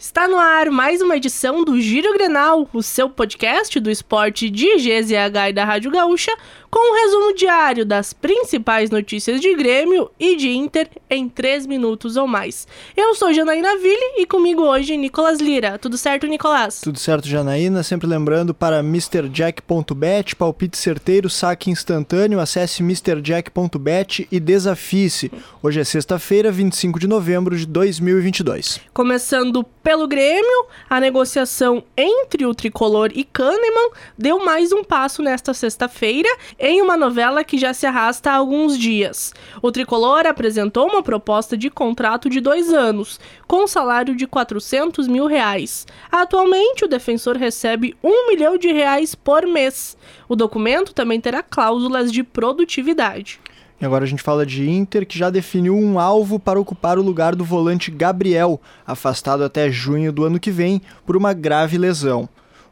Está no ar mais uma edição do Giro Grenal, o seu podcast do esporte de GZH e da Rádio Gaúcha, com um resumo diário das principais notícias de Grêmio e de Inter em 3 minutos ou mais. Eu sou Janaína Ville e comigo hoje Nicolas Lira. Tudo certo, Nicolas? Tudo certo, Janaína. Sempre lembrando para MrJack.bet, palpite certeiro, saque instantâneo, acesse MrJack.bet e desafie-se. Hoje é sexta-feira, 25 de novembro de 2022. Começando pelo Grêmio, a negociação entre o Tricolor e Kahneman deu mais um passo nesta sexta-feira em uma novela que já se arrasta há alguns dias. O Tricolor apresentou uma proposta de contrato de dois anos, com salário de 400 mil reais. Atualmente, o defensor recebe um milhão de reais por mês. O documento também terá cláusulas de produtividade. E agora a gente fala de Inter, que já definiu um alvo para ocupar o lugar do volante Gabriel, afastado até junho do ano que vem por uma grave lesão.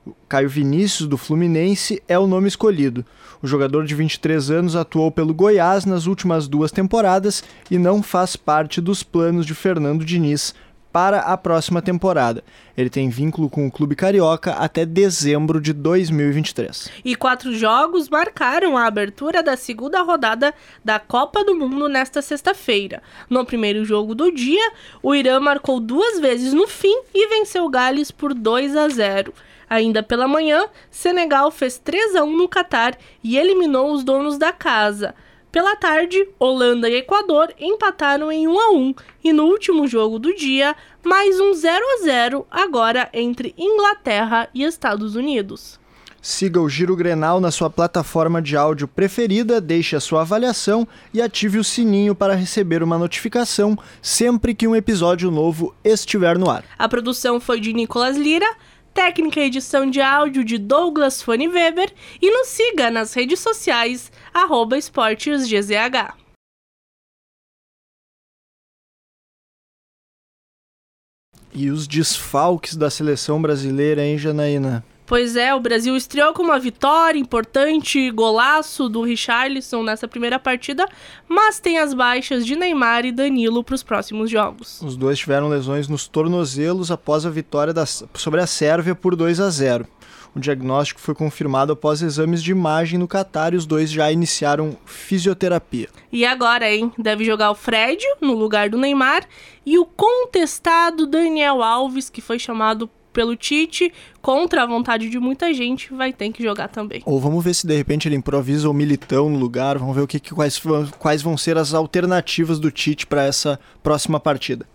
O Caio Vinícius, do Fluminense, é o nome escolhido. O jogador de 23 anos atuou pelo Goiás nas últimas duas temporadas e não faz parte dos planos de Fernando Diniz para a próxima temporada. Ele tem vínculo com o clube carioca até dezembro de 2023. E quatro jogos marcaram a abertura da segunda rodada da Copa do Mundo nesta sexta-feira. No primeiro jogo do dia, o Irã marcou duas vezes no fim e venceu Gales por 2 a 0. Ainda pela manhã, Senegal fez 3 a 1 no Catar e eliminou os donos da casa. Pela tarde, Holanda e Equador empataram em 1 a 1 e no último jogo do dia, mais um 0 a 0 agora entre Inglaterra e Estados Unidos. Siga o Giro Grenal na sua plataforma de áudio preferida, deixe a sua avaliação e ative o sininho para receber uma notificação sempre que um episódio novo estiver no ar. A produção foi de Nicolas Lira técnica e edição de áudio de Douglas Fanny Weber e nos siga nas redes sociais, esportesgzh. E os desfalques da seleção brasileira, hein, Janaína? Pois é, o Brasil estreou com uma vitória importante, golaço do Richarlison nessa primeira partida, mas tem as baixas de Neymar e Danilo para os próximos jogos. Os dois tiveram lesões nos tornozelos após a vitória da, sobre a Sérvia por 2 a 0. O diagnóstico foi confirmado após exames de imagem no Catar e os dois já iniciaram fisioterapia. E agora, hein? Deve jogar o Fred no lugar do Neymar e o contestado Daniel Alves, que foi chamado pelo Tite, contra a vontade de muita gente, vai ter que jogar também. Ou vamos ver se de repente ele improvisa o Militão no lugar, vamos ver o que, quais, quais vão ser as alternativas do Tite para essa próxima partida.